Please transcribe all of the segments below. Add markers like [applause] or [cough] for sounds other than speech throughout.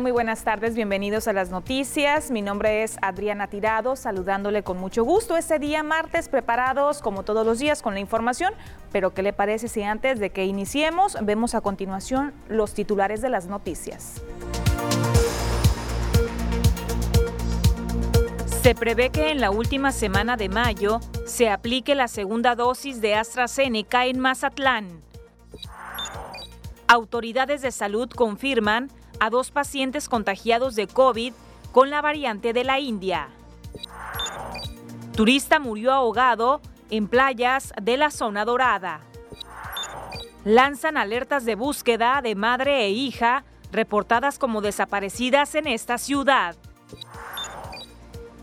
Muy buenas tardes, bienvenidos a las noticias. Mi nombre es Adriana Tirado, saludándole con mucho gusto este día martes, preparados como todos los días con la información, pero ¿qué le parece si antes de que iniciemos vemos a continuación los titulares de las noticias? Se prevé que en la última semana de mayo se aplique la segunda dosis de AstraZeneca en Mazatlán. Autoridades de salud confirman a dos pacientes contagiados de COVID con la variante de la India. Turista murió ahogado en playas de la zona dorada. Lanzan alertas de búsqueda de madre e hija reportadas como desaparecidas en esta ciudad.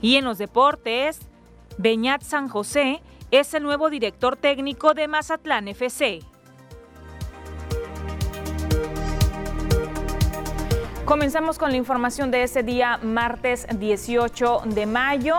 Y en los deportes, Beñat San José es el nuevo director técnico de Mazatlán FC. Comenzamos con la información de ese día, martes 18 de mayo.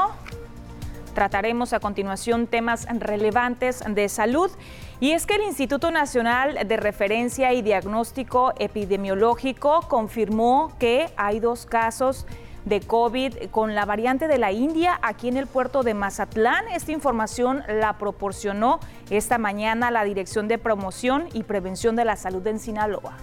Trataremos a continuación temas relevantes de salud. Y es que el Instituto Nacional de Referencia y Diagnóstico Epidemiológico confirmó que hay dos casos de COVID con la variante de la India aquí en el puerto de Mazatlán. Esta información la proporcionó esta mañana la Dirección de Promoción y Prevención de la Salud en Sinaloa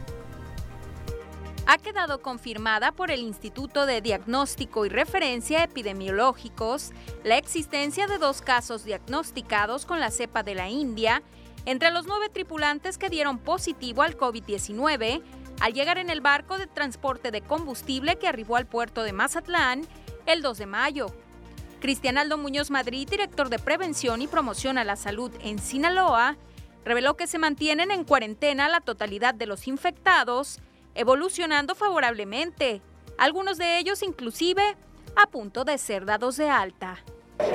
ha quedado confirmada por el Instituto de Diagnóstico y Referencia Epidemiológicos la existencia de dos casos diagnosticados con la cepa de la India entre los nueve tripulantes que dieron positivo al COVID-19 al llegar en el barco de transporte de combustible que arribó al puerto de Mazatlán el 2 de mayo. Cristian Aldo Muñoz Madrid, director de Prevención y Promoción a la Salud en Sinaloa, reveló que se mantienen en cuarentena la totalidad de los infectados evolucionando favorablemente, algunos de ellos inclusive a punto de ser dados de alta.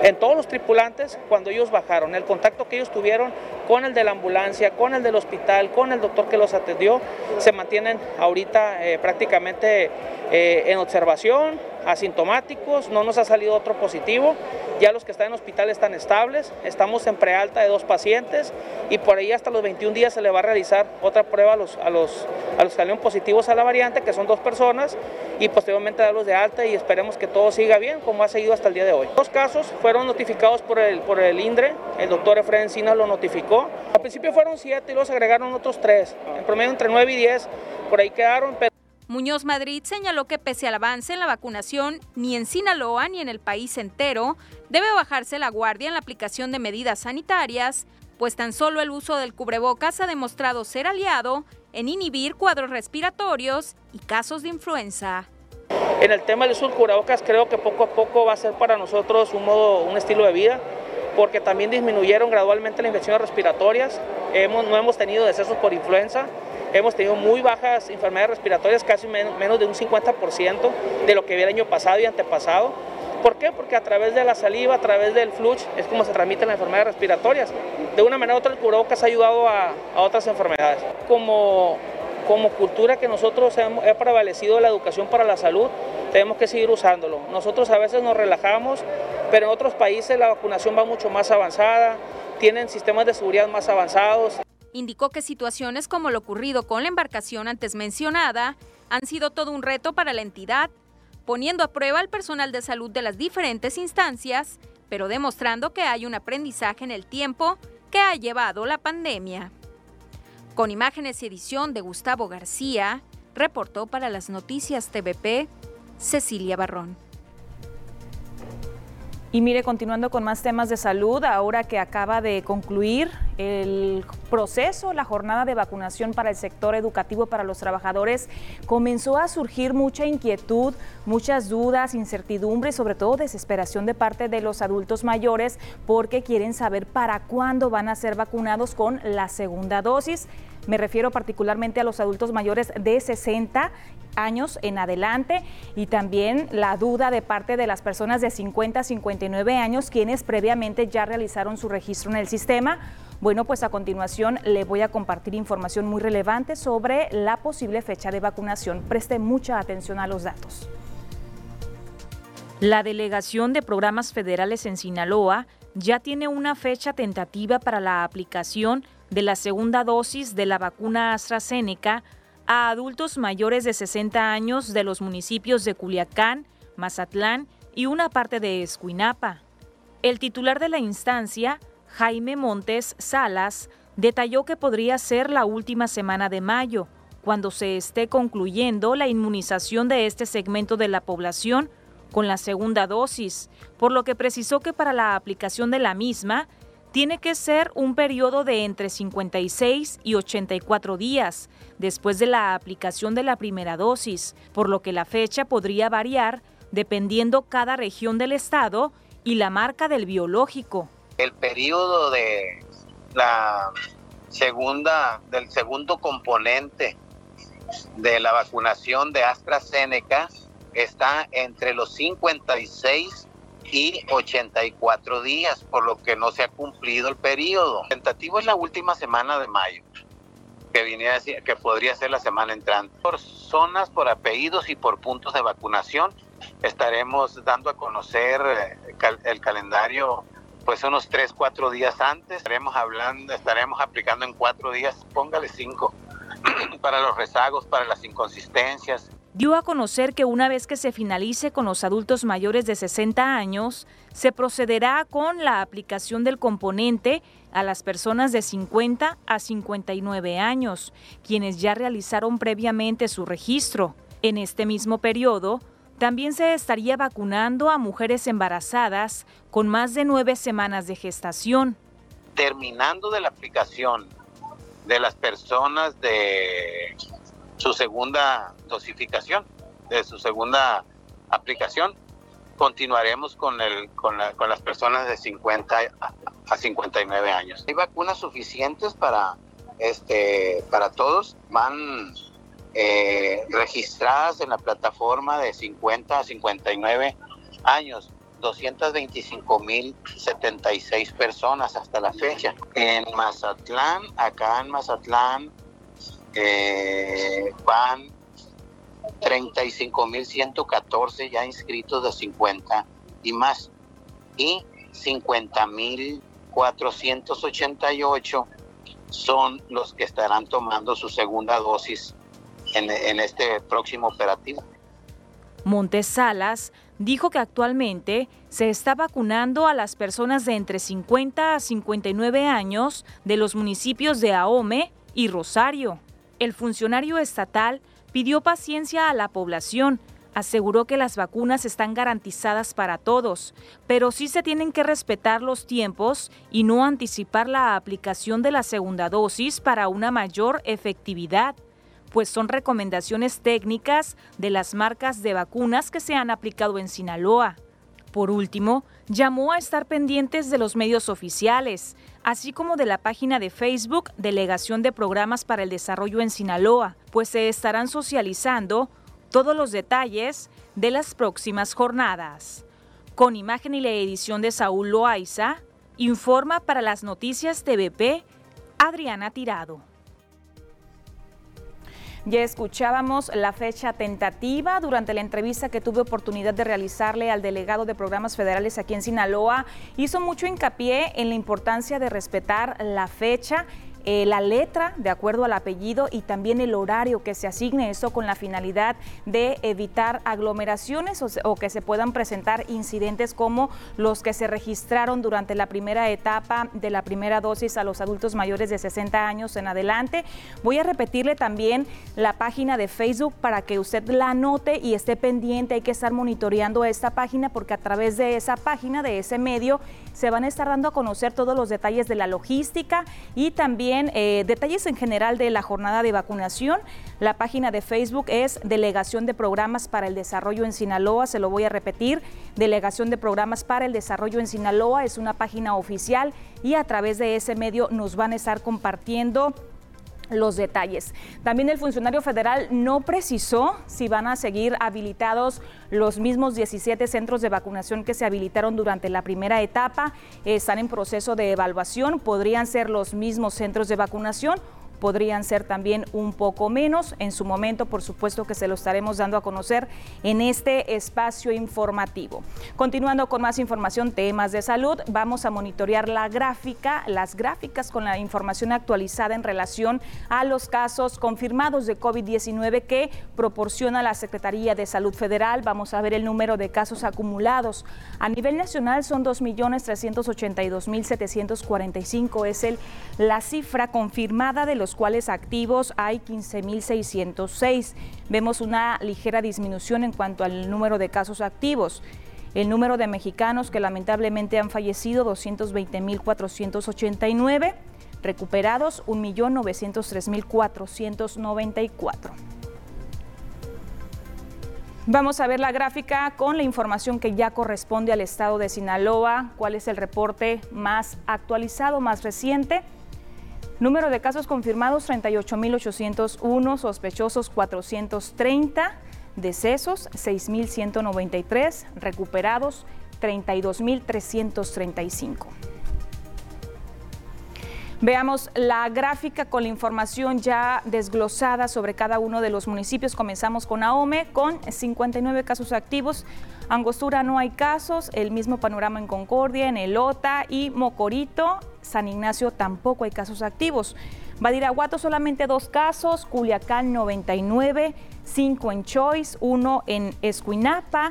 En todos los tripulantes, cuando ellos bajaron, el contacto que ellos tuvieron con el de la ambulancia, con el del hospital, con el doctor que los atendió, se mantienen ahorita eh, prácticamente eh, en observación, asintomáticos, no nos ha salido otro positivo, ya los que están en hospital están estables, estamos en prealta de dos pacientes y por ahí hasta los 21 días se le va a realizar otra prueba a los, a los, a los que salieron positivos a la variante, que son dos personas, y posteriormente darlos de alta y esperemos que todo siga bien como ha seguido hasta el día de hoy. Dos casos fueron notificados por el, por el INDRE, el doctor Efraín Encina lo notificó. Al principio fueron siete y luego agregaron otros tres, en promedio entre nueve y diez, por ahí quedaron. Pero Muñoz Madrid señaló que pese al avance en la vacunación, ni en Sinaloa ni en el país entero debe bajarse la guardia en la aplicación de medidas sanitarias, pues tan solo el uso del cubrebocas ha demostrado ser aliado en inhibir cuadros respiratorios y casos de influenza. En el tema del uso del cubrebocas creo que poco a poco va a ser para nosotros un modo, un estilo de vida, porque también disminuyeron gradualmente las infecciones respiratorias, hemos, no hemos tenido decesos por influenza, hemos tenido muy bajas enfermedades respiratorias, casi menos de un 50% de lo que había el año pasado y antepasado. ¿Por qué? Porque a través de la saliva, a través del fluch, es como se transmiten las enfermedades respiratorias. De una manera u otra, el cubrebocas ha ayudado a, otras enfermedades. Como, como cultura que nosotros hemos prevalecido la educación para la salud, tenemos que seguir usándolo. Nosotros a veces nos relajamos, pero en otros países la vacunación va mucho más avanzada, tienen sistemas de seguridad más avanzados. Indicó que situaciones como lo ocurrido con la embarcación antes mencionada han sido todo un reto para la entidad, poniendo a prueba al personal de salud de las diferentes instancias, pero demostrando que hay un aprendizaje en el tiempo que ha llevado la pandemia. Con imágenes y edición de Gustavo García, reportó para las noticias TVP Cecilia Barrón. Y mire, continuando con más temas de salud, ahora que acaba de concluir el proceso, la jornada de vacunación para el sector educativo para los trabajadores, comenzó a surgir mucha inquietud, muchas dudas, incertidumbre y sobre todo desesperación de parte de los adultos mayores porque quieren saber para cuándo van a ser vacunados con la segunda dosis. Me refiero particularmente a los adultos mayores de 60 años en adelante y también la duda de parte de las personas de 50 a 59 años quienes previamente ya realizaron su registro en el sistema. Bueno, pues a continuación le voy a compartir información muy relevante sobre la posible fecha de vacunación. Preste mucha atención a los datos. La Delegación de Programas Federales en Sinaloa ya tiene una fecha tentativa para la aplicación de la segunda dosis de la vacuna AstraZeneca a adultos mayores de 60 años de los municipios de Culiacán, Mazatlán y una parte de Escuinapa. El titular de la instancia, Jaime Montes Salas, detalló que podría ser la última semana de mayo, cuando se esté concluyendo la inmunización de este segmento de la población con la segunda dosis, por lo que precisó que para la aplicación de la misma tiene que ser un periodo de entre 56 y 84 días después de la aplicación de la primera dosis, por lo que la fecha podría variar dependiendo cada región del estado y la marca del biológico. El periodo de la segunda del segundo componente de la vacunación de AstraZeneca está entre los 56 y 84 días, por lo que no se ha cumplido el periodo. El tentativo es la última semana de mayo, que, viene que podría ser la semana entrante. Por zonas, por apellidos y por puntos de vacunación, estaremos dando a conocer eh, el calendario pues unos 3, 4 días antes. Estaremos hablando, estaremos aplicando en 4 días, póngale 5, [clears throat] para los rezagos, para las inconsistencias, dio a conocer que una vez que se finalice con los adultos mayores de 60 años, se procederá con la aplicación del componente a las personas de 50 a 59 años, quienes ya realizaron previamente su registro. En este mismo periodo, también se estaría vacunando a mujeres embarazadas con más de nueve semanas de gestación. Terminando de la aplicación de las personas de su segunda dosificación, de su segunda aplicación, continuaremos con, las personas de 50 a, 59 años. Hay vacunas suficientes para, este, para todos, van eh, registradas en la plataforma de 50 a 59 años. 225.076 personas hasta la fecha. En Mazatlán, acá en Mazatlán, eh, van 35.114 ya inscritos de 50 y más. Y 50.488 son los que estarán tomando su segunda dosis en, este próximo operativo. Montes Salas dijo que actualmente se está vacunando a las personas de entre 50 a 59 años de los municipios de Ahome y Rosario. El funcionario estatal pidió paciencia a la población, aseguró que las vacunas están garantizadas para todos, pero sí se tienen que respetar los tiempos y no anticipar la aplicación de la segunda dosis para una mayor efectividad, pues son recomendaciones técnicas de las marcas de vacunas que se han aplicado en Sinaloa. Por último, llamó a estar pendientes de los medios oficiales, así como de la página de Facebook Delegación de Programas para el Desarrollo en Sinaloa, pues se estarán socializando todos los detalles de las próximas jornadas. Con imagen y la edición de Saúl Loaiza, informa para las noticias TVP Adriana Tirado. Ya escuchábamos la fecha tentativa durante la entrevista que tuve oportunidad de realizarle al delegado de programas federales aquí en Sinaloa. Hizo mucho hincapié en la importancia de respetar la fecha eh, la letra de acuerdo al apellido y también el horario que se asigne, eso con la finalidad de evitar aglomeraciones o, que se puedan presentar incidentes como los que se registraron durante la primera etapa de la primera dosis a los adultos mayores de 60 años en adelante. Voy a repetirle también la página de Facebook para que usted la anote y esté pendiente. Hay que estar monitoreando esta página porque a través de esa página, de ese medio, se van a estar dando a conocer todos los detalles de la logística y también eh, detalles en general de la jornada de vacunación. La página de Facebook es Delegación de Programas para el Desarrollo en Sinaloa, se lo voy a repetir, Delegación de Programas para el Desarrollo en Sinaloa es una página oficial y a través de ese medio nos van a estar compartiendo los detalles. También el funcionario federal no precisó si van a seguir habilitados los mismos 17 centros de vacunación que se habilitaron durante la primera etapa. Están en proceso de evaluación, podrían ser los mismos centros de vacunación podrían ser también un poco menos. En su momento, por supuesto que se lo estaremos dando a conocer en este espacio informativo. Continuando con más información, temas de salud, vamos a monitorear la gráfica, las gráficas con la información actualizada en relación a los casos confirmados de COVID-19 que proporciona la Secretaría de Salud Federal. Vamos a ver el número de casos acumulados. A nivel nacional son 2.382.745, es el, la cifra confirmada de los cuales activos hay 15.606. Vemos una ligera disminución en cuanto al número de casos activos. El número de mexicanos que lamentablemente han fallecido, 220.489. Recuperados, 1.903.494. Vamos a ver la gráfica con la información que ya corresponde al estado de Sinaloa. ¿Cuál es el reporte más actualizado, más reciente? Número de casos confirmados 38.801, sospechosos 430, decesos 6.193, recuperados 32.335. Veamos la gráfica con la información ya desglosada sobre cada uno de los municipios. Comenzamos con Ahome con 59 casos activos. Angostura no hay casos, el mismo panorama en Concordia, en Elota y Mocorito. San Ignacio tampoco hay casos activos. Badiraguato solamente dos casos, Culiacán 99, 5 en Choice, 1 en Escuinapa.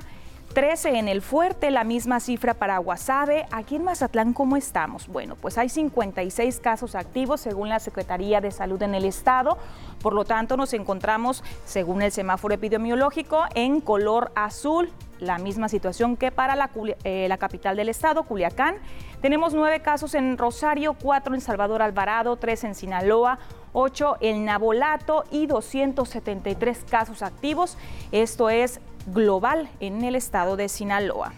13 en el fuerte, la misma cifra para Guasave. Aquí en Mazatlán, ¿cómo estamos? Bueno, pues hay 56 casos activos según la Secretaría de Salud en el estado. Por lo tanto, nos encontramos, según el semáforo epidemiológico, en color azul. La misma situación que para la, eh, capital del estado, Culiacán. Tenemos nueve casos en Rosario, cuatro en Salvador Alvarado, tres en Sinaloa, 8 en Nabolato y 273 casos activos. Esto es global en el estado de Sinaloa.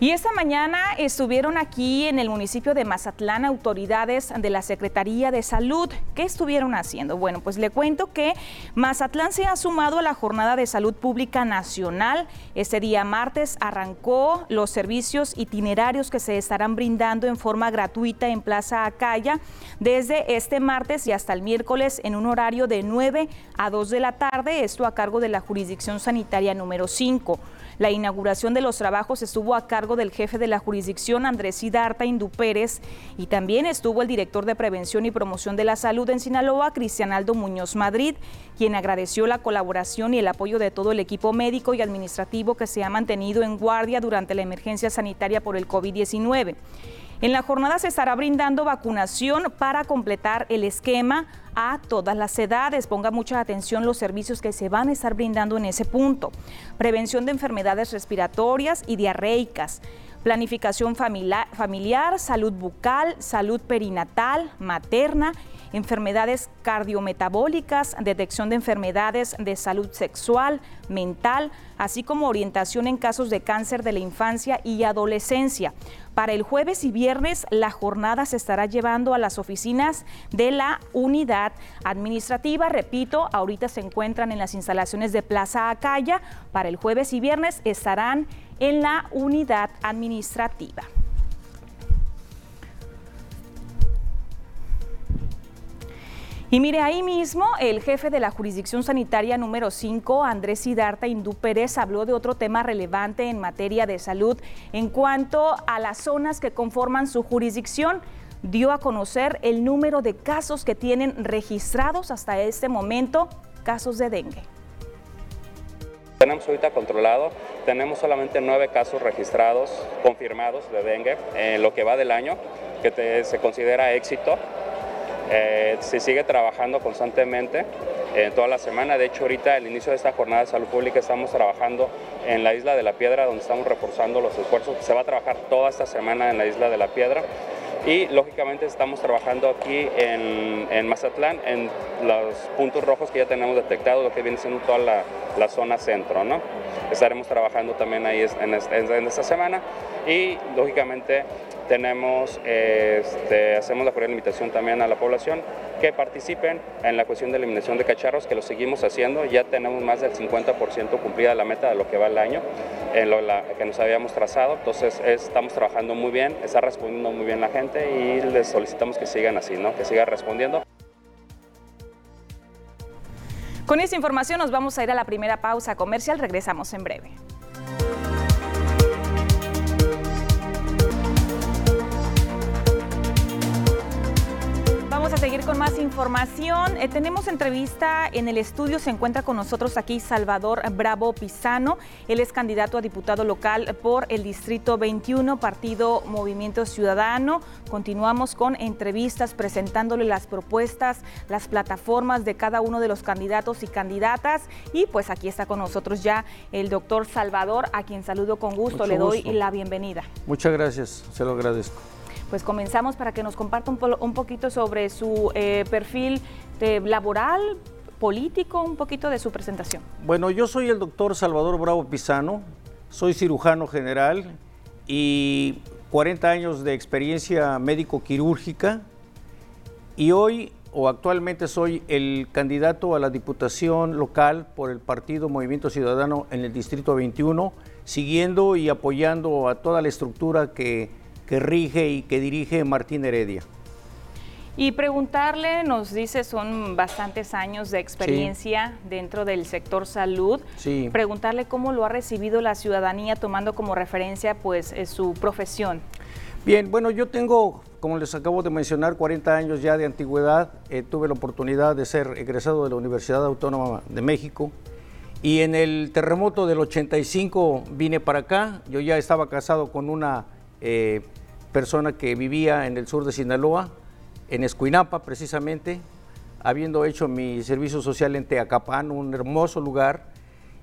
Y esta mañana estuvieron aquí en el municipio de Mazatlán autoridades de la Secretaría de Salud. ¿Qué estuvieron haciendo? Bueno, pues le cuento que Mazatlán se ha sumado a la Jornada de Salud Pública Nacional. Este día martes arrancó los servicios itinerarios que se estarán brindando en forma gratuita en Plaza Acaya desde este martes y hasta el miércoles en un horario de 9 a 2 de la tarde, esto a cargo de la jurisdicción sanitaria número 5. La inauguración de los trabajos estuvo a cargo del jefe de la jurisdicción, Andrés Sidarta Indú Pérez, y también estuvo el director de Prevención y Promoción de la Salud en Sinaloa, Cristian Aldo Muñoz Madrid, quien agradeció la colaboración y el apoyo de todo el equipo médico y administrativo que se ha mantenido en guardia durante la emergencia sanitaria por el COVID-19. En la jornada se estará brindando vacunación para completar el esquema a todas las edades. Ponga mucha atención los servicios que se van a estar brindando en ese punto. Prevención de enfermedades respiratorias y diarreicas. Planificación familiar, salud bucal, salud perinatal, materna enfermedades cardiometabólicas, detección de enfermedades de salud sexual, mental, así como orientación en casos de cáncer de la infancia y adolescencia. Para el jueves y viernes la jornada se estará llevando a las oficinas de la unidad administrativa. Repito, ahorita se encuentran en las instalaciones de Plaza Acaya. Para el jueves y viernes estarán en la unidad administrativa. Y mire, ahí mismo el jefe de la jurisdicción sanitaria número 5, Andrés Sidarta Indú Pérez, habló de otro tema relevante en materia de salud en cuanto a las zonas que conforman su jurisdicción. Dio a conocer el número de casos que tienen registrados hasta este momento, casos de dengue. Tenemos ahorita controlado, tenemos solamente nueve casos registrados, confirmados de dengue en lo que va del año, que se considera éxito. Eh, se sigue trabajando constantemente en toda la semana. De hecho, ahorita al inicio de esta jornada de salud pública estamos trabajando en la Isla de la Piedra, donde estamos reforzando los esfuerzos. Se va a trabajar toda esta semana en la Isla de la Piedra. Y lógicamente estamos trabajando aquí en, Mazatlán, en los puntos rojos que ya tenemos detectados, lo que viene siendo toda la, zona centro. ¿no? Estaremos trabajando también ahí en, en esta semana y lógicamente tenemos, este, hacemos la cordial invitación también a la población que participen en la cuestión de eliminación de cacharros, que lo seguimos haciendo. Ya tenemos más del 50% cumplida la meta de lo que va el año en que nos habíamos trazado. Entonces estamos trabajando muy bien, está respondiendo muy bien la gente y les solicitamos que sigan así, ¿no? que sigan respondiendo. Con esta información nos vamos a ir a la primera pausa comercial. Regresamos en breve. Más información. Eh, tenemos entrevista en el estudio. Se encuentra con nosotros aquí Salvador Bravo Pisano. Él es candidato a diputado local por el Distrito 21, Partido Movimiento Ciudadano. Continuamos con entrevistas presentándole las propuestas, las plataformas de cada uno de los candidatos y candidatas. Y pues aquí está con nosotros ya el doctor Salvador, a quien saludo con gusto. Le doy la bienvenida. Muchas gracias, se lo agradezco pues comenzamos para que nos comparta un, poquito sobre su eh, perfil laboral, político, un poquito de su presentación. Bueno, yo soy el doctor Salvador Bravo Pisano, soy cirujano general y 40 años de experiencia médico-quirúrgica y hoy o actualmente soy el candidato a la diputación local por el Partido Movimiento Ciudadano en el Distrito 21, siguiendo y apoyando a toda la estructura que que rige y que dirige Martín Heredia. Y preguntarle, nos dice, son bastantes años de experiencia dentro del sector salud. Sí. Preguntarle cómo lo ha recibido la ciudadanía tomando como referencia pues su profesión. Bien, bueno, yo tengo, como les acabo de mencionar, 40 años ya de antigüedad. Eh, tuve la oportunidad de ser egresado de la Universidad Autónoma de México. Y en el terremoto del 85 vine para acá. Yo ya estaba casado con una eh, persona que vivía en el sur de Sinaloa, en Escuinapa precisamente, habiendo hecho mi servicio social en Teacapán, un hermoso lugar.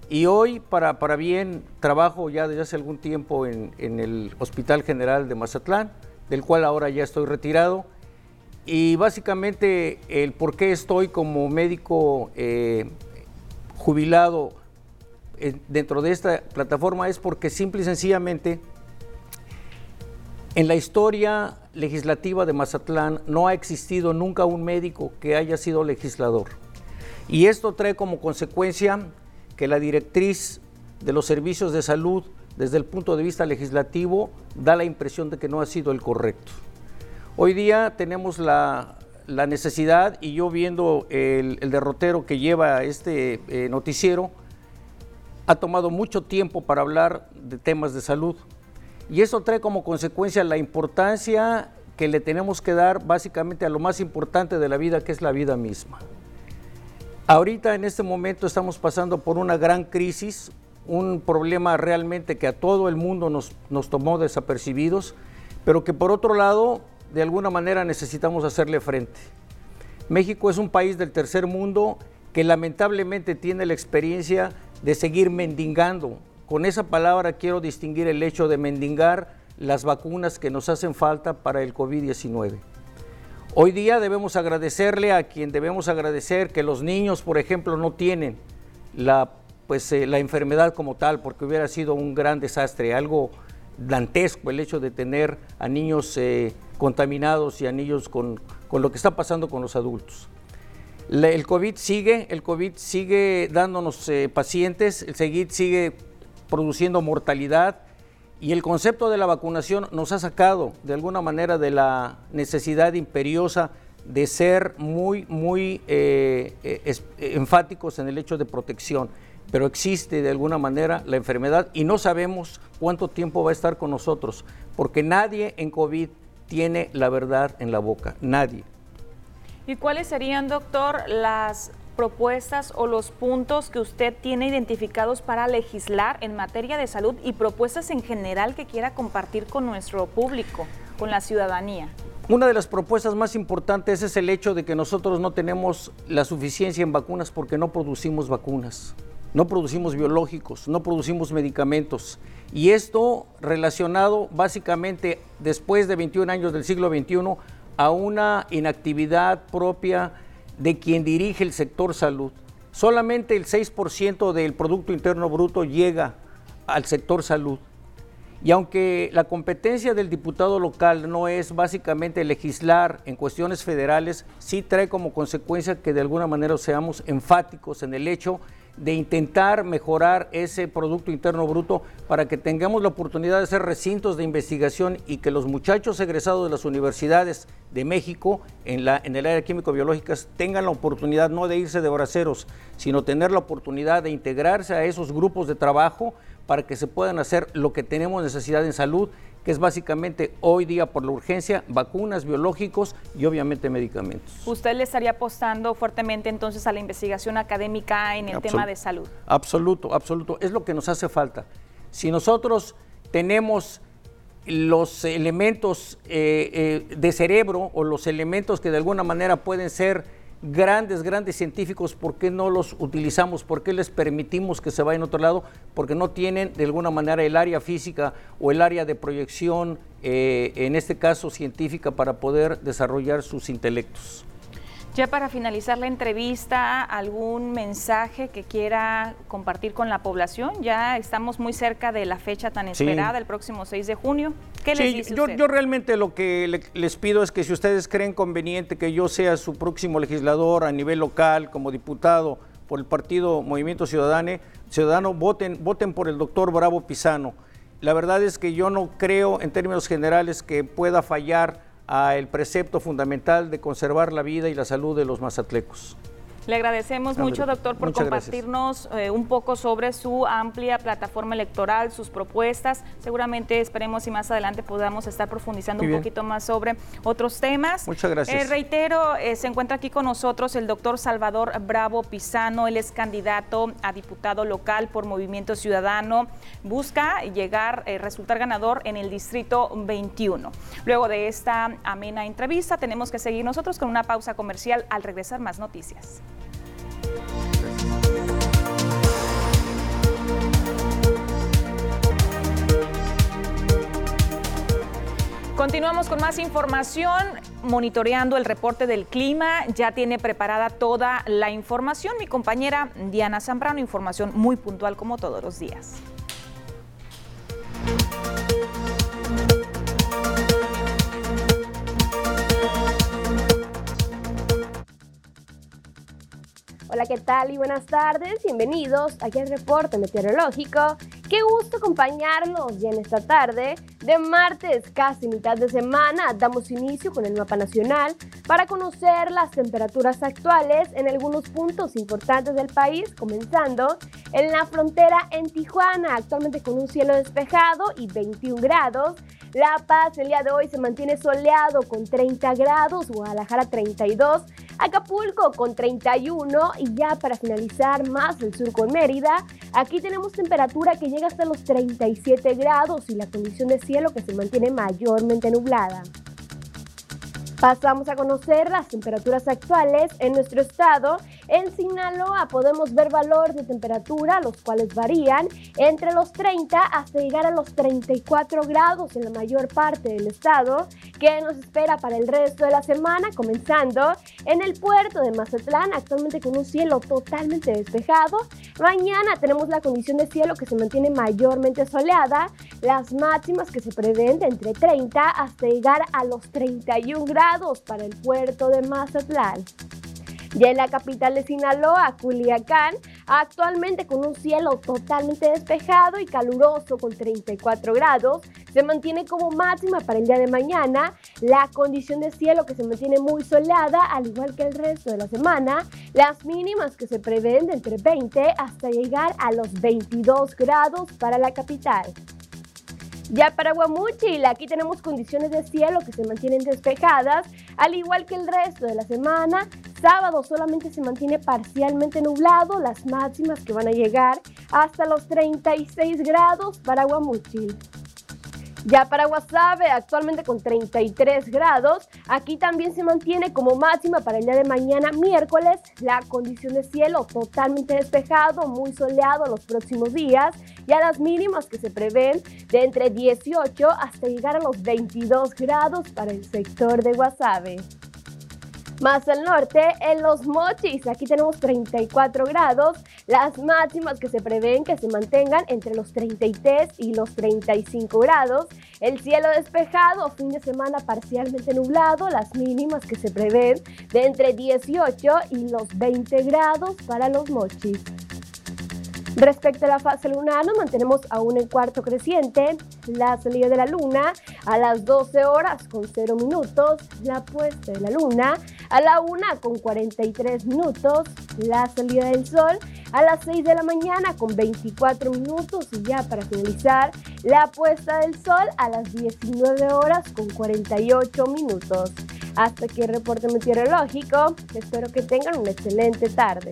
Y hoy, para, para bien, trabajo ya desde hace algún tiempo en, el Hospital General de Mazatlán, del cual ahora ya estoy retirado. Y básicamente el por qué estoy como médico eh, jubilado eh, dentro de esta plataforma es porque simple y sencillamente en la historia legislativa de Mazatlán no ha existido nunca un médico que haya sido legislador. Y esto trae como consecuencia que la directriz de los servicios de salud desde el punto de vista legislativo da la impresión de que no ha sido el correcto. Hoy día tenemos la, necesidad, y yo viendo el, derrotero que lleva este eh, noticiero, ha tomado mucho tiempo para hablar de temas de salud. Y eso trae como consecuencia la importancia que le tenemos que dar básicamente a lo más importante de la vida, que es la vida misma. Ahorita en este momento estamos pasando por una gran crisis, un problema realmente que a todo el mundo nos, nos tomó desapercibidos, pero que por otro lado, de alguna manera necesitamos hacerle frente. México es un país del tercer mundo que lamentablemente tiene la experiencia de seguir mendigando con esa palabra quiero distinguir el hecho de mendigar las vacunas que nos hacen falta para el COVID-19. Hoy día debemos agradecerle a quien debemos agradecer que los niños, por ejemplo, no tienen la, pues, eh, la enfermedad como tal, porque hubiera sido un gran desastre, algo dantesco el hecho de tener a niños eh, contaminados y a niños con, lo que está pasando con los adultos. el COVID sigue, el COVID sigue dándonos eh, pacientes, el seguir sigue produciendo mortalidad y el concepto de la vacunación nos ha sacado de alguna manera de la necesidad imperiosa de ser muy, muy eh, eh, enfáticos en el hecho de protección. Pero existe de alguna manera la enfermedad y no sabemos cuánto tiempo va a estar con nosotros, porque nadie en COVID tiene la verdad en la boca, nadie. ¿Y cuáles serían, doctor, las propuestas o los puntos que usted tiene identificados para legislar en materia de salud y propuestas en general que quiera compartir con nuestro público, con la ciudadanía? Una de las propuestas más importantes es el hecho de que nosotros no tenemos la suficiencia en vacunas porque no producimos vacunas, no producimos biológicos, no producimos medicamentos. Y esto relacionado básicamente después de 21 años del siglo XXI a una inactividad propia de quien dirige el sector salud. Solamente el 6% del Producto Interno Bruto llega al sector salud. Y aunque la competencia del diputado local no es básicamente legislar en cuestiones federales, sí trae como consecuencia que de alguna manera seamos enfáticos en el hecho de intentar mejorar ese Producto Interno Bruto para que tengamos la oportunidad de hacer recintos de investigación y que los muchachos egresados de las universidades de México en, la, en el área químico-biológicas tengan la oportunidad no de irse de braceros, sino tener la oportunidad de integrarse a esos grupos de trabajo para que se puedan hacer lo que tenemos necesidad en salud, que es básicamente hoy día por la urgencia, vacunas, biológicos y obviamente medicamentos. ¿Usted le estaría apostando fuertemente entonces a la investigación académica en el tema de salud? Absoluto, absoluto. Es lo que nos hace falta. Si nosotros tenemos los elementos eh, eh, de cerebro o los elementos que de alguna manera pueden ser grandes, grandes científicos, ¿por qué no los utilizamos? ¿Por qué les permitimos que se vayan a otro lado? Porque no tienen de alguna manera el área física o el área de proyección, eh, en este caso científica, para poder desarrollar sus intelectos. Ya para finalizar la entrevista, ¿algún mensaje que quiera compartir con la población? Ya estamos muy cerca de la fecha tan esperada, el próximo 6 de junio. ¿Qué les dice yo, yo realmente lo que les pido es que si ustedes creen conveniente que yo sea su próximo legislador a nivel local, como diputado por el partido Movimiento Ciudadano, Ciudadano voten, voten por el doctor Bravo Pisano. La verdad es que yo no creo en términos generales que pueda fallar a el precepto fundamental de conservar la vida y la salud de los mazatlecos. Le agradecemos mucho, doctor, por compartirnos eh, un poco sobre su amplia plataforma electoral, sus propuestas. Seguramente esperemos y más adelante podamos estar profundizando un poquito más sobre otros temas. Muchas gracias. Eh, reitero, eh, se encuentra aquí con nosotros el doctor Salvador Bravo Pisano. Él es candidato a diputado local por Movimiento Ciudadano. Busca llegar, resultar ganador en el Distrito 21. Luego de esta amena entrevista, tenemos que seguir nosotros con una pausa comercial al regresar más noticias. Continuamos con más información, monitoreando el reporte del clima. Ya tiene preparada toda la información mi compañera Diana Zambrano, información muy puntual como todos los días. Hola, ¿qué tal y buenas tardes? Bienvenidos aquí al reporte meteorológico. Qué gusto acompañarlos y en esta tarde de martes, casi mitad de semana, damos inicio con el mapa nacional para conocer las temperaturas actuales en algunos puntos importantes del país, comenzando en la frontera en Tijuana, actualmente con un cielo despejado y 21 grados. La Paz el día de hoy se mantiene soleado con 30 grados, Guadalajara 32, Acapulco con 31 y ya para finalizar más el sur con Mérida, aquí tenemos temperatura que llega hasta los 37 grados y la condición de cielo que se mantiene mayormente nublada. Pasamos a conocer las temperaturas actuales en nuestro estado. En Sinaloa podemos ver valor de temperatura, los cuales varían entre los 30 hasta llegar a los 34 grados en la mayor parte del estado, que nos espera para el resto de la semana, comenzando en el puerto de Mazatlán, actualmente con un cielo totalmente despejado. Mañana tenemos la condición de cielo que se mantiene mayormente soleada, las máximas que se prevén de entre 30 hasta llegar a los 31 grados para el puerto de Mazatlán. Ya en la capital de Sinaloa, Culiacán, actualmente con un cielo totalmente despejado y caluroso con 34 grados, se mantiene como máxima para el día de mañana la condición de cielo que se mantiene muy soleada, al igual que el resto de la semana, las mínimas que se prevén de entre 20 hasta llegar a los 22 grados para la capital. Ya para Guamuchil, aquí tenemos condiciones de cielo que se mantienen despejadas, al igual que el resto de la semana. Sábado solamente se mantiene parcialmente nublado, las máximas que van a llegar hasta los 36 grados para Guamuchil. Ya para Guasave, actualmente con 33 grados, aquí también se mantiene como máxima para el día de mañana, miércoles, la condición de cielo totalmente despejado, muy soleado los próximos días, ya las mínimas que se prevén de entre 18 hasta llegar a los 22 grados para el sector de Guasave. Más al norte, en Los Mochis, aquí tenemos 34 grados, las máximas que se prevén que se mantengan entre los 33 y los 35 grados. El cielo despejado, fin de semana parcialmente nublado, las mínimas que se prevén de entre 18 y los 20 grados para Los Mochis. Respecto a la fase lunar, nos mantenemos aún en cuarto creciente. La salida de la luna a las 12 horas con 0 minutos. La puesta de la luna a la 1 con 43 minutos. La salida del sol a las 6 de la mañana con 24 minutos. Y ya para finalizar, la puesta del sol a las 19 horas con 48 minutos. Hasta aquí el reporte meteorológico. Espero que tengan una excelente tarde.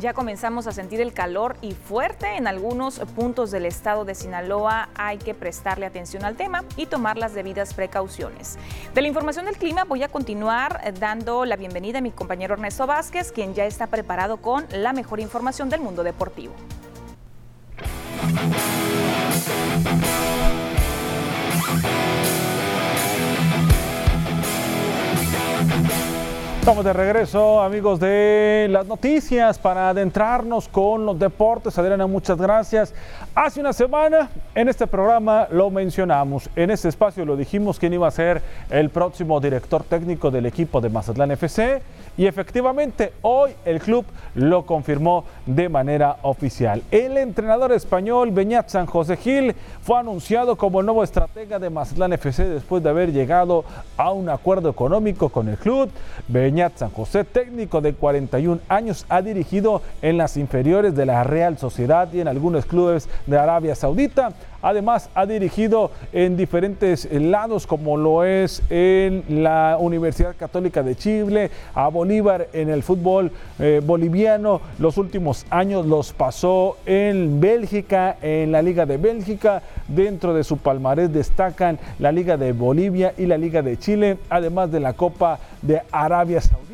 Ya comenzamos a sentir el calor y fuerte en algunos puntos del estado de Sinaloa. Hay que prestarle atención al tema y tomar las debidas precauciones. De la información del clima voy a continuar dando la bienvenida a mi compañero Ernesto Vázquez, quien ya está preparado con la mejor información del mundo deportivo. Estamos de regreso, amigos de las noticias, para adentrarnos con los deportes. Adriana, muchas gracias. Hace una semana en este programa lo mencionamos, en este espacio lo dijimos quién iba a ser el próximo director técnico del equipo de Mazatlán FC y efectivamente hoy el club lo confirmó de manera oficial. El entrenador español Beñat San José Gil fue anunciado como el nuevo estratega de Mazatlán FC después de haber llegado a un acuerdo económico con el club. Beñat San José, técnico de 41 años, ha dirigido en las inferiores de la Real Sociedad y en algunos clubes de Arabia Saudita. Además, ha dirigido en diferentes lados, como lo es en la Universidad Católica de Chile, a Bolívar en el fútbol eh, boliviano. Los últimos años los pasó en Bélgica, en la Liga de Bélgica. Dentro de su palmarés destacan la Liga de Bolivia y la Liga de Chile, además de la Copa de Arabia Saudita.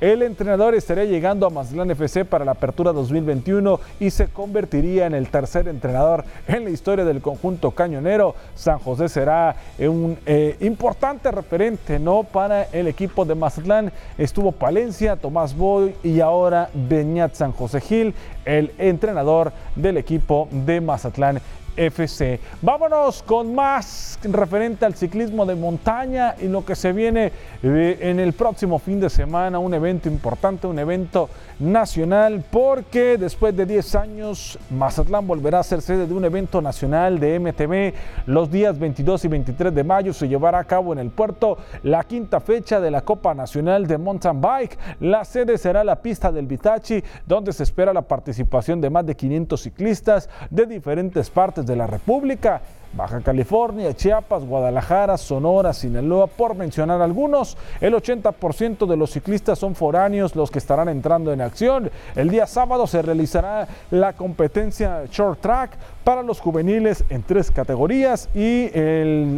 El entrenador estaría llegando a Mazatlán FC para la apertura 2021 y se convertiría en el tercer entrenador en la historia del conjunto cañonero. San José será un eh, importante referente ¿no? para el equipo de Mazatlán. Estuvo Palencia, Tomás Boy y ahora Beñat San José Gil, el entrenador del equipo de Mazatlán FC. Vámonos con más referente al ciclismo de montaña y lo que se viene eh, en el próximo fin de semana, un evento importante, un evento nacional, porque después de 10 años Mazatlán volverá a ser sede de un evento nacional de MTV. Los días 22 y 23 de mayo se llevará a cabo en el puerto la quinta fecha de la Copa Nacional de Mountain Bike. La sede será la pista del Vitachi, donde se espera la participación de más de 500 ciclistas de diferentes partes de la República. Baja California, Chiapas, Guadalajara, Sonora, Sinaloa, por mencionar algunos. El 80% de los ciclistas son foráneos los que estarán entrando en acción. El día sábado se realizará la competencia Short Track para los juveniles en tres categorías y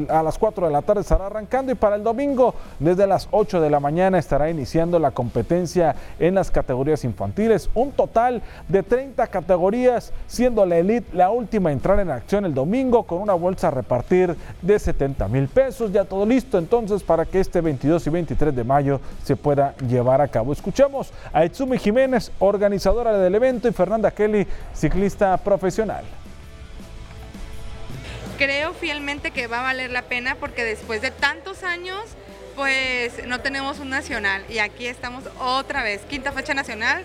a las 4 de la tarde estará arrancando y para el domingo desde las 8 de la mañana estará iniciando la competencia en las categorías infantiles. Un total de 30 categorías, siendo la elite la última a entrar en acción el domingo con una bolsa a repartir de 70 mil pesos. Ya todo listo entonces para que este 22 y 23 de mayo se pueda llevar a cabo. Escuchemos a Itsumi Jiménez, organizadora del evento, y Fernanda Kelly, ciclista profesional creo fielmente que va a valer la pena porque después de tantos años pues no tenemos un nacional y aquí estamos otra vez, quinta fecha nacional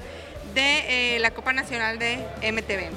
de eh, la Copa Nacional de MTV.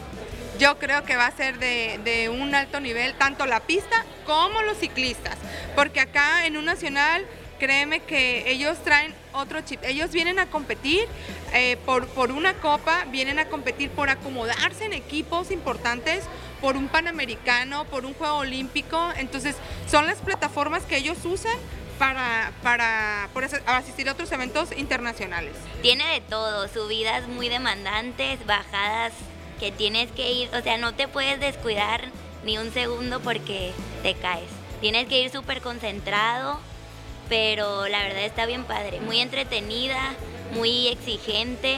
Yo creo que va a ser de, de, un alto nivel tanto la pista como los ciclistas, porque acá en un nacional créeme que ellos traen otro chip. Ellos vienen a competir eh, por, por una copa, vienen a competir por acomodarse en equipos importantes, por un panamericano, por un juego olímpico. Entonces, son las plataformas que ellos usan para, para asistir a otros eventos internacionales. Tiene de todo, subidas muy demandantes, bajadas que tienes que ir, o sea, no te puedes descuidar ni un segundo porque te caes. Tienes que ir súper concentrado pero la verdad está bien padre, muy entretenida, muy exigente.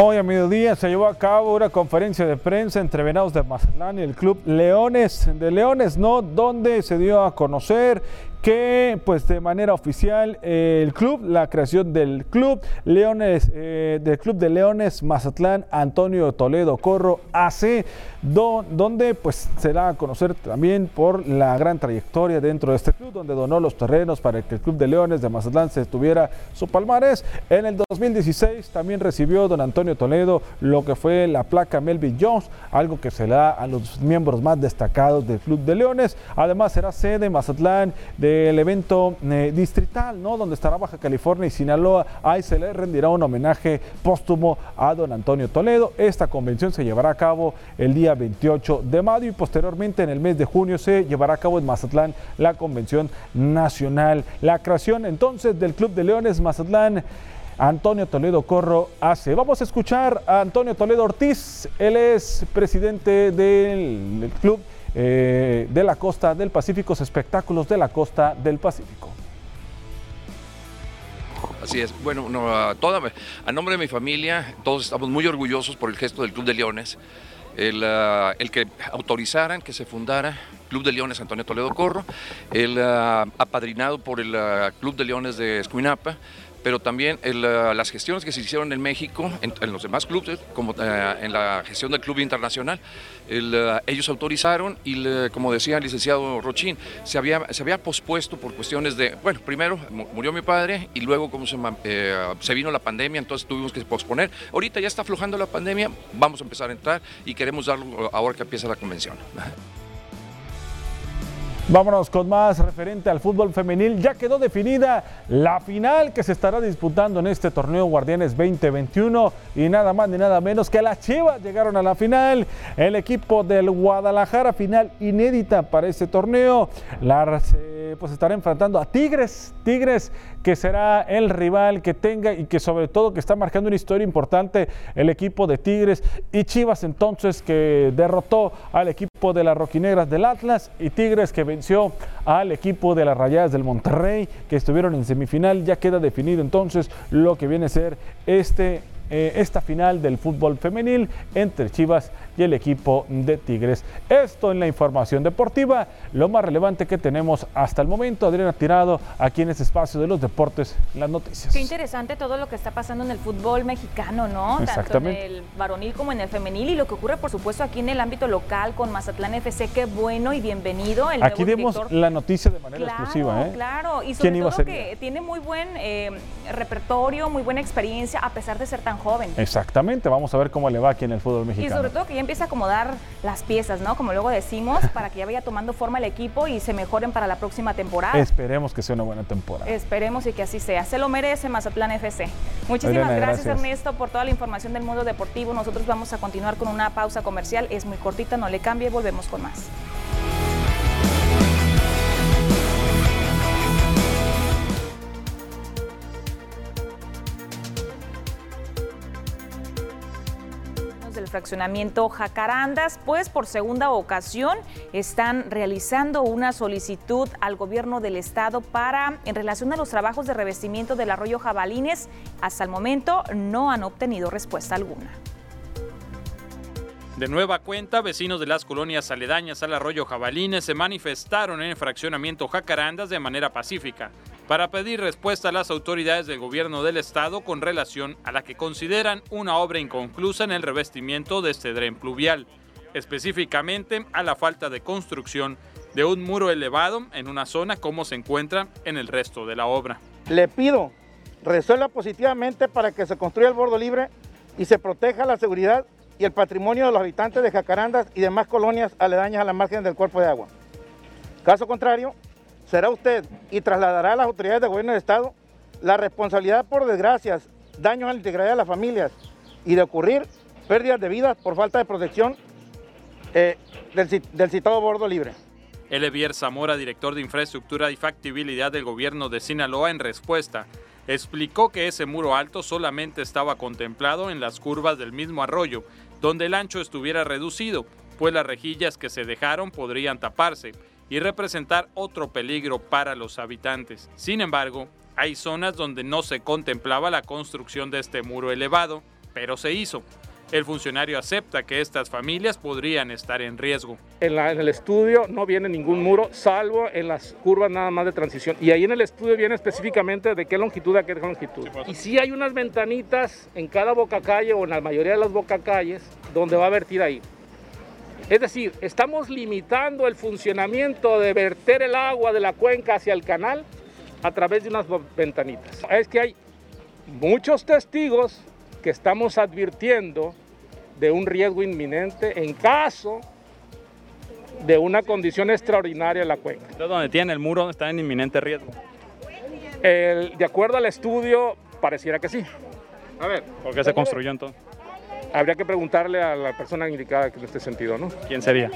Hoy a mediodía se llevó a cabo una conferencia de prensa entre Venados de Mazatlán y el Club Leones de Leones, ¿no? Donde se dio a conocer que pues de manera oficial el club, la creación del club Leones, eh, del Club de Leones Mazatlán Antonio Toledo Corro AC, donde pues se da a conocer también por la gran trayectoria dentro de este club, donde donó los terrenos para que el Club de Leones de Mazatlán se tuviera su palmarés. En el 2016 también recibió don Antonio Toledo lo que fue la placa Melvin Jones, algo que se le da a los miembros más destacados del Club de Leones. Además será sede Mazatlán de el evento eh, distrital, ¿no? Donde estará Baja California y Sinaloa. Ahí se le rendirá un homenaje póstumo a don Antonio Toledo. Esta convención se llevará a cabo el día 28 de mayo y posteriormente en el mes de junio se llevará a cabo en Mazatlán la convención nacional. La creación entonces del Club de Leones Mazatlán. Antonio Toledo Corro hace. Vamos a escuchar a Antonio Toledo Ortiz. Él es presidente del club eh, de la costa del Pacífico, espectáculos de la costa del Pacífico. Así es. Bueno, a, toda, a nombre de mi familia, todos estamos muy orgullosos por el gesto del Club de Leones. El, ah, que autorizaran que se fundara Club de Leones Antonio Toledo Corro, el ah, apadrinado por el ah, Club de Leones de Escuinapa, pero también las gestiones que se hicieron en México, en, los demás clubes, como eh, en la gestión del Club Internacional, eh, ellos autorizaron y, como decía el licenciado Rochín, se había, se había pospuesto por cuestiones de, bueno, primero murió mi padre y luego como eh, se vino la pandemia, entonces tuvimos que posponer. Ahorita ya está aflojando la pandemia, vamos a empezar a entrar y queremos darlo ahora que empieza la convención. Vámonos con más referente al fútbol femenil. Ya quedó definida la final que se estará disputando en este torneo Guardianes 2021 y nada más ni nada menos que las Chivas llegaron a la final. El equipo del Guadalajara final inédita para este torneo. La, pues estará enfrentando a Tigres, Tigres que será el rival que tenga y que sobre todo que está marcando una historia importante el equipo de Tigres. Y Chivas entonces que derrotó al equipo de las Roquinegras del Atlas. Y Tigres que venció al equipo de las Rayadas del Monterrey que estuvieron en semifinal. Ya queda definido entonces lo que viene a ser este eh, esta final del fútbol femenil entre Chivas y el equipo de Tigres. Esto en la información deportiva, lo más relevante que tenemos hasta el momento. Adriana Tirado, aquí en este espacio de los deportes, las noticias. Qué interesante todo lo que está pasando en el fútbol mexicano, ¿no? Exactamente. Tanto en el varonil como en el femenil y lo que ocurre, por supuesto, aquí en el ámbito local con Mazatlán FC. Qué bueno y bienvenido. El aquí dimos la noticia de manera exclusiva, ¿eh? Claro, y sobre todo que tiene muy buen eh, repertorio, muy buena experiencia, a pesar de ser tan joven. Exactamente, vamos a ver cómo le va aquí en el fútbol mexicano. Y sobre todo que ya empieza a acomodar las piezas, ¿no? Como luego decimos, [laughs] para que ya vaya tomando forma el equipo y se mejoren para la próxima temporada. Esperemos que sea una buena temporada. Esperemos y que así sea. Se lo merece Mazatlán FC. Muchísimas gracias, Ernesto por toda la información del mundo deportivo. Nosotros vamos a continuar con una pausa comercial. Es muy cortita, no le cambie, volvemos con más. Fraccionamiento Jacarandas, pues por segunda ocasión están realizando una solicitud al gobierno del estado para, en relación a los trabajos de revestimiento del arroyo Jabalines, hasta el momento no han obtenido respuesta alguna. De nueva cuenta, vecinos de las colonias aledañas al arroyo Jabalines se manifestaron en el fraccionamiento Jacarandas de manera pacífica para pedir respuesta a las autoridades del gobierno del estado con relación a la que consideran una obra inconclusa en el revestimiento de este dren pluvial, específicamente a la falta de construcción de un muro elevado en una zona como se encuentra en el resto de la obra. Le pido resuelva positivamente para que se construya el bordo libre y se proteja la seguridad y el patrimonio de los habitantes de Jacarandas y demás colonias aledañas a la margen del cuerpo de agua. Caso contrario, será usted y trasladará a las autoridades del gobierno del Estado la responsabilidad por desgracias, daños a la integridad de las familias y de ocurrir pérdidas de vidas por falta de protección eh, del, citado bordo libre. Elevier Zamora, director de Infraestructura y Factibilidad del gobierno de Sinaloa, en respuesta, explicó que ese muro alto solamente estaba contemplado en las curvas del mismo arroyo, donde el ancho estuviera reducido, pues las rejillas que se dejaron podrían taparse y representar otro peligro para los habitantes. Sin embargo, hay zonas donde no se contemplaba la construcción de este muro elevado, pero se hizo. El funcionario acepta que estas familias podrían estar en riesgo. En, la, en, el estudio no viene ningún muro, salvo en las curvas nada más de transición. Y ahí en el estudio viene específicamente de qué longitud a qué longitud. Y sí hay unas ventanitas en cada boca calle o en la mayoría de las boca calles donde va a vertir ahí. Es decir, estamos limitando el funcionamiento de verter el agua de la cuenca hacia el canal a través de unas ventanitas. Es que hay muchos testigos que estamos advirtiendo de un riesgo inminente en caso de una condición extraordinaria en la cuenca. Entonces, donde tiene el muro está en inminente riesgo. El, de acuerdo al estudio, pareciera que sí. A ver. ¿Por qué se construyó entonces? Habría que preguntarle a la persona indicada en este sentido, ¿no? ¿Quién sería?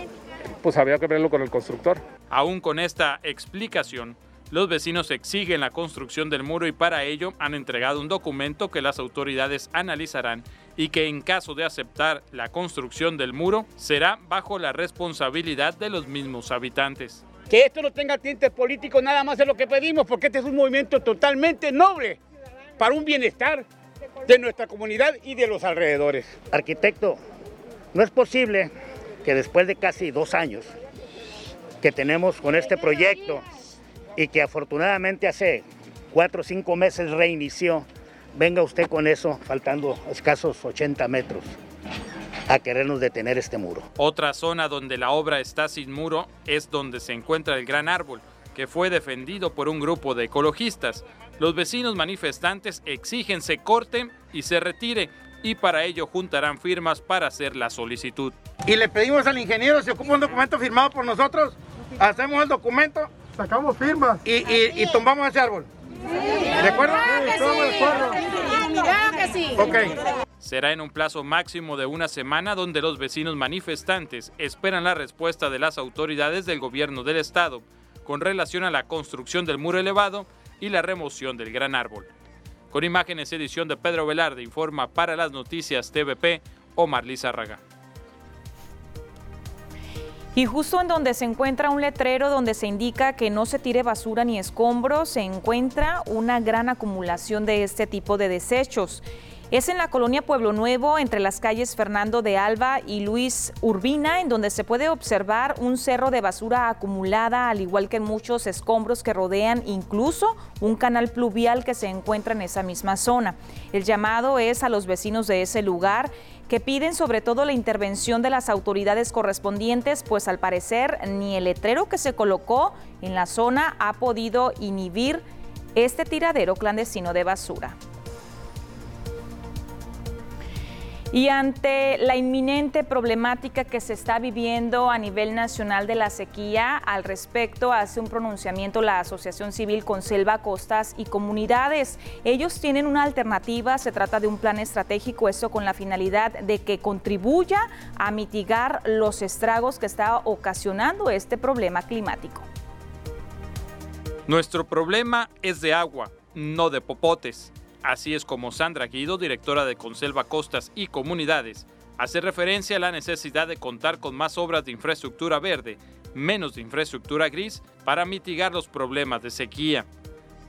Pues habría que verlo con el constructor. Aún con esta explicación, los vecinos exigen la construcción del muro y para ello han entregado un documento que las autoridades analizarán y que en caso de aceptar la construcción del muro será bajo la responsabilidad de los mismos habitantes. Que esto no tenga tinte político nada más es lo que pedimos porque este es un movimiento totalmente noble para un bienestar de nuestra comunidad y de los alrededores. Arquitecto, no es posible que después de casi dos años que tenemos con este proyecto y que afortunadamente hace cuatro o cinco meses reinició, venga usted con eso, faltando escasos 80 metros, a querernos detener este muro. Otra zona donde la obra está sin muro es donde se encuentra el gran árbol, que fue defendido por un grupo de ecologistas. Los vecinos manifestantes exigen se corte y se retire y para ello juntarán firmas para hacer la solicitud. Y le pedimos al ingeniero si ocupa un documento firmado por nosotros, hacemos el documento, sacamos firmas y, y, y tumbamos ese árbol. ¿De acuerdo? que sí. Ok. Será en un plazo máximo de una semana donde los vecinos manifestantes esperan la respuesta de las autoridades del gobierno del estado con relación a la construcción del muro elevado y la remoción del gran árbol. Con imágenes edición de Pedro Velarde informa para las noticias TVP Omar Lizárraga. Y justo en donde se encuentra un letrero donde se indica que no se tire basura ni escombros, se encuentra una gran acumulación de este tipo de desechos. Es en la colonia Pueblo Nuevo, entre las calles Fernando de Alba y Luis Urbina, en donde se puede observar un cerro de basura acumulada, al igual que muchos escombros que rodean incluso un canal pluvial que se encuentra en esa misma zona. El llamado es a los vecinos de ese lugar que piden sobre todo la intervención de las autoridades correspondientes, pues al parecer ni el letrero que se colocó en la zona ha podido inhibir este tiradero clandestino de basura. Y ante la inminente problemática que se está viviendo a nivel nacional de la sequía, al respecto hace un pronunciamiento la Asociación Civil Conselva Costas y Comunidades. Ellos tienen una alternativa, se trata de un plan estratégico, esto con la finalidad de que contribuya a mitigar los estragos que está ocasionando este problema climático. Nuestro problema es de agua, no de popotes. Así es como Sandra Guido, directora de Conselva Costas y Comunidades, hace referencia a la necesidad de contar con más obras de infraestructura verde, menos de infraestructura gris, para mitigar los problemas de sequía.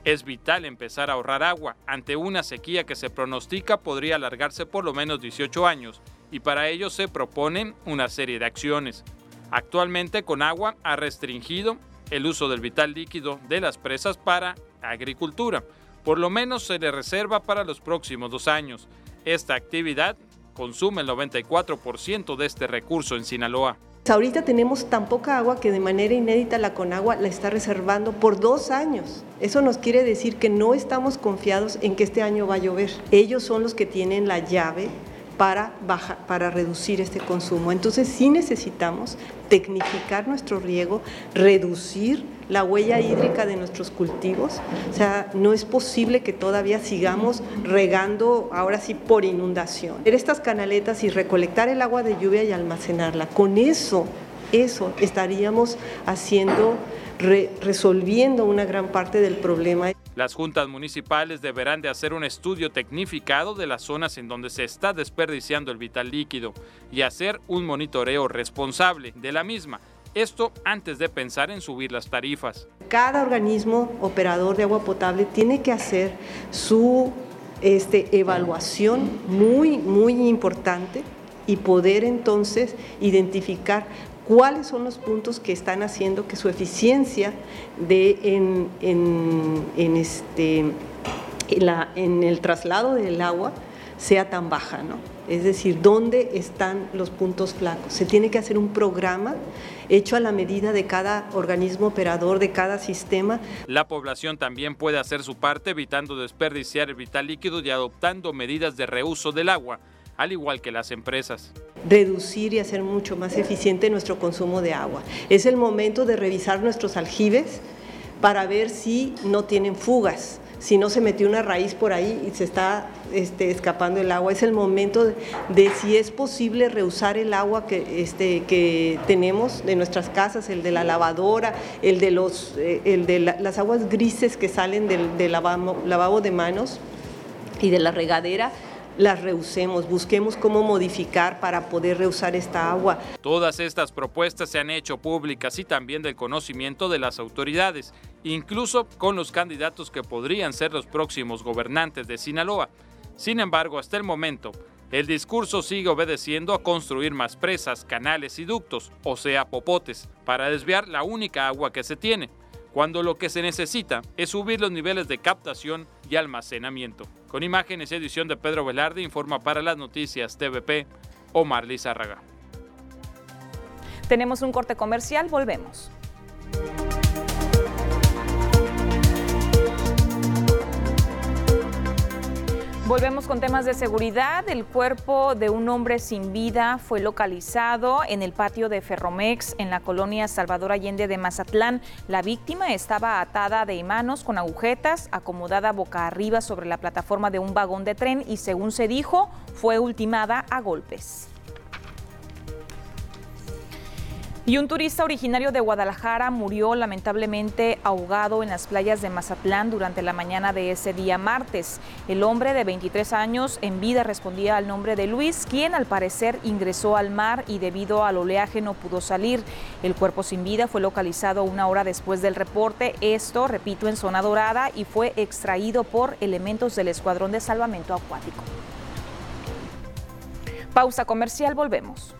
Es vital empezar a ahorrar agua ante una sequía que se pronostica podría alargarse por lo menos 18 años y para ello se proponen una serie de acciones. Actualmente con agua ha restringido el uso del vital líquido de las presas para agricultura por lo menos se le reserva para los próximos dos años. Esta actividad consume el 94% de este recurso en Sinaloa. Ahorita tenemos tan poca agua que de manera inédita la Conagua la está reservando por dos años. Eso nos quiere decir que no estamos confiados en que este año va a llover. Ellos son los que tienen la llave para, para reducir este consumo. Entonces sí necesitamos tecnificar nuestro riego, reducir la huella hídrica de nuestros cultivos. O sea, no es posible que todavía sigamos regando ahora sí por inundación. Estas canaletas y recolectar el agua de lluvia y almacenarla. Con eso, eso estaríamos haciendo, resolviendo una gran parte del problema. Las juntas municipales deberán de hacer un estudio tecnificado de las zonas en donde se está desperdiciando el vital líquido y hacer un monitoreo responsable de la misma. Esto antes de pensar en subir las tarifas. Cada organismo operador de agua potable tiene que hacer su este, evaluación muy, muy importante y poder entonces identificar cuáles son los puntos que están haciendo que su eficiencia de en, en, este, en el traslado del agua sea tan baja, ¿no? Es decir, ¿dónde están los puntos flacos? Se tiene que hacer un programa hecho a la medida de cada organismo operador, de cada sistema. La población también puede hacer su parte evitando desperdiciar el vital líquido y adoptando medidas de reuso del agua, al igual que las empresas. Reducir y hacer mucho más eficiente nuestro consumo de agua. Es el momento de revisar nuestros aljibes para ver si no tienen fugas si no se metió una raíz por ahí y se está este, escapando el agua. Es el momento de, si es posible reusar el agua que, este, que tenemos de nuestras casas, el de la lavadora, el de, los, eh, las aguas grises que salen del, del lavabo de manos y de la regadera las reusemos, busquemos cómo modificar para poder reusar esta agua. Todas estas propuestas se han hecho públicas y también del conocimiento de las autoridades, incluso con los candidatos que podrían ser los próximos gobernantes de Sinaloa. Sin embargo, hasta el momento, el discurso sigue obedeciendo a construir más presas, canales y ductos, o sea, popotes, para desviar la única agua que se tiene, cuando lo que se necesita es subir los niveles de captación y almacenamiento. Con imágenes y edición de Pedro Velarde, informa para las noticias TVP Omar Lizárraga. Tenemos un corte comercial, volvemos. Volvemos con temas de seguridad. El cuerpo de un hombre sin vida fue localizado en el patio de Ferromex en la colonia Salvador Allende de Mazatlán. La víctima estaba atada de manos con agujetas, acomodada boca arriba sobre la plataforma de un vagón de tren y según se dijo, fue ultimada a golpes. Y un turista originario de Guadalajara murió lamentablemente ahogado en las playas de Mazatlán durante la mañana de ese día martes. El hombre de 23 años en vida respondía al nombre de Luis, quien al parecer ingresó al mar y debido al oleaje no pudo salir. El cuerpo sin vida fue localizado una hora después del reporte, esto, repito, en zona dorada y fue extraído por elementos del Escuadrón de Salvamento Acuático. Pausa comercial, volvemos.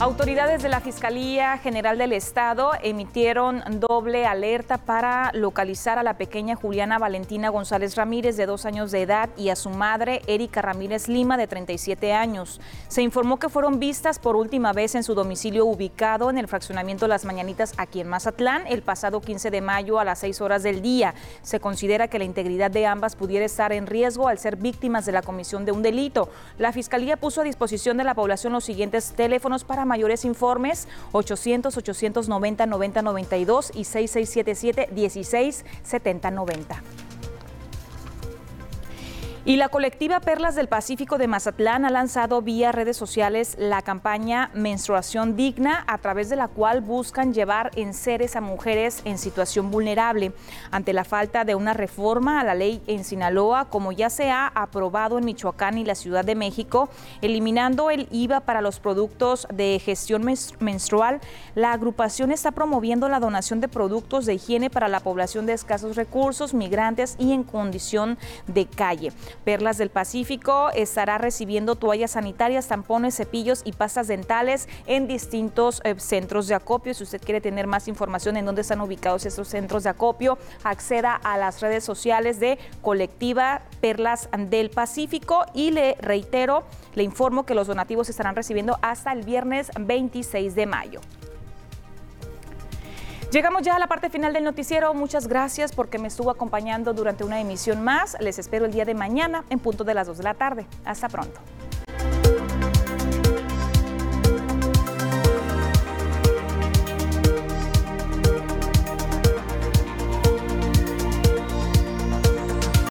Autoridades de la Fiscalía General del Estado emitieron doble alerta para localizar a la pequeña Juliana Valentina González Ramírez, de dos años de edad, y a su madre, Erika Ramírez Lima, de 37 años. Se informó que fueron vistas por última vez en su domicilio ubicado en el fraccionamiento Las Mañanitas, aquí en Mazatlán, el pasado 15 de mayo a las 6 horas del día. Se considera que la integridad de ambas pudiera estar en riesgo al ser víctimas de la comisión de un delito. La Fiscalía puso a disposición de la población los siguientes teléfonos para mayores informes 800 890 9092 y 6677 16 70 90. Y la colectiva Perlas del Pacífico de Mazatlán ha lanzado vía redes sociales la campaña Menstruación Digna, a través de la cual buscan llevar en seres a mujeres en situación vulnerable ante la falta de una reforma a la ley en Sinaloa, como ya se ha aprobado en Michoacán y la Ciudad de México, eliminando el IVA para los productos de gestión menstrual. La agrupación está promoviendo la donación de productos de higiene para la población de escasos recursos, migrantes y en condición de calle. Perlas del Pacífico estará recibiendo toallas sanitarias, tampones, cepillos y pastas dentales en distintos eh, centros de acopio. Si usted quiere tener más información en dónde están ubicados estos centros de acopio, acceda a las redes sociales de Colectiva Perlas del Pacífico y le reitero, le informo que los donativos estarán recibiendo hasta el viernes 26 de mayo. Llegamos ya a la parte final del noticiero. Muchas gracias porque me estuvo acompañando durante una emisión más. Les espero el día de mañana en punto de las 2 de la tarde. Hasta pronto.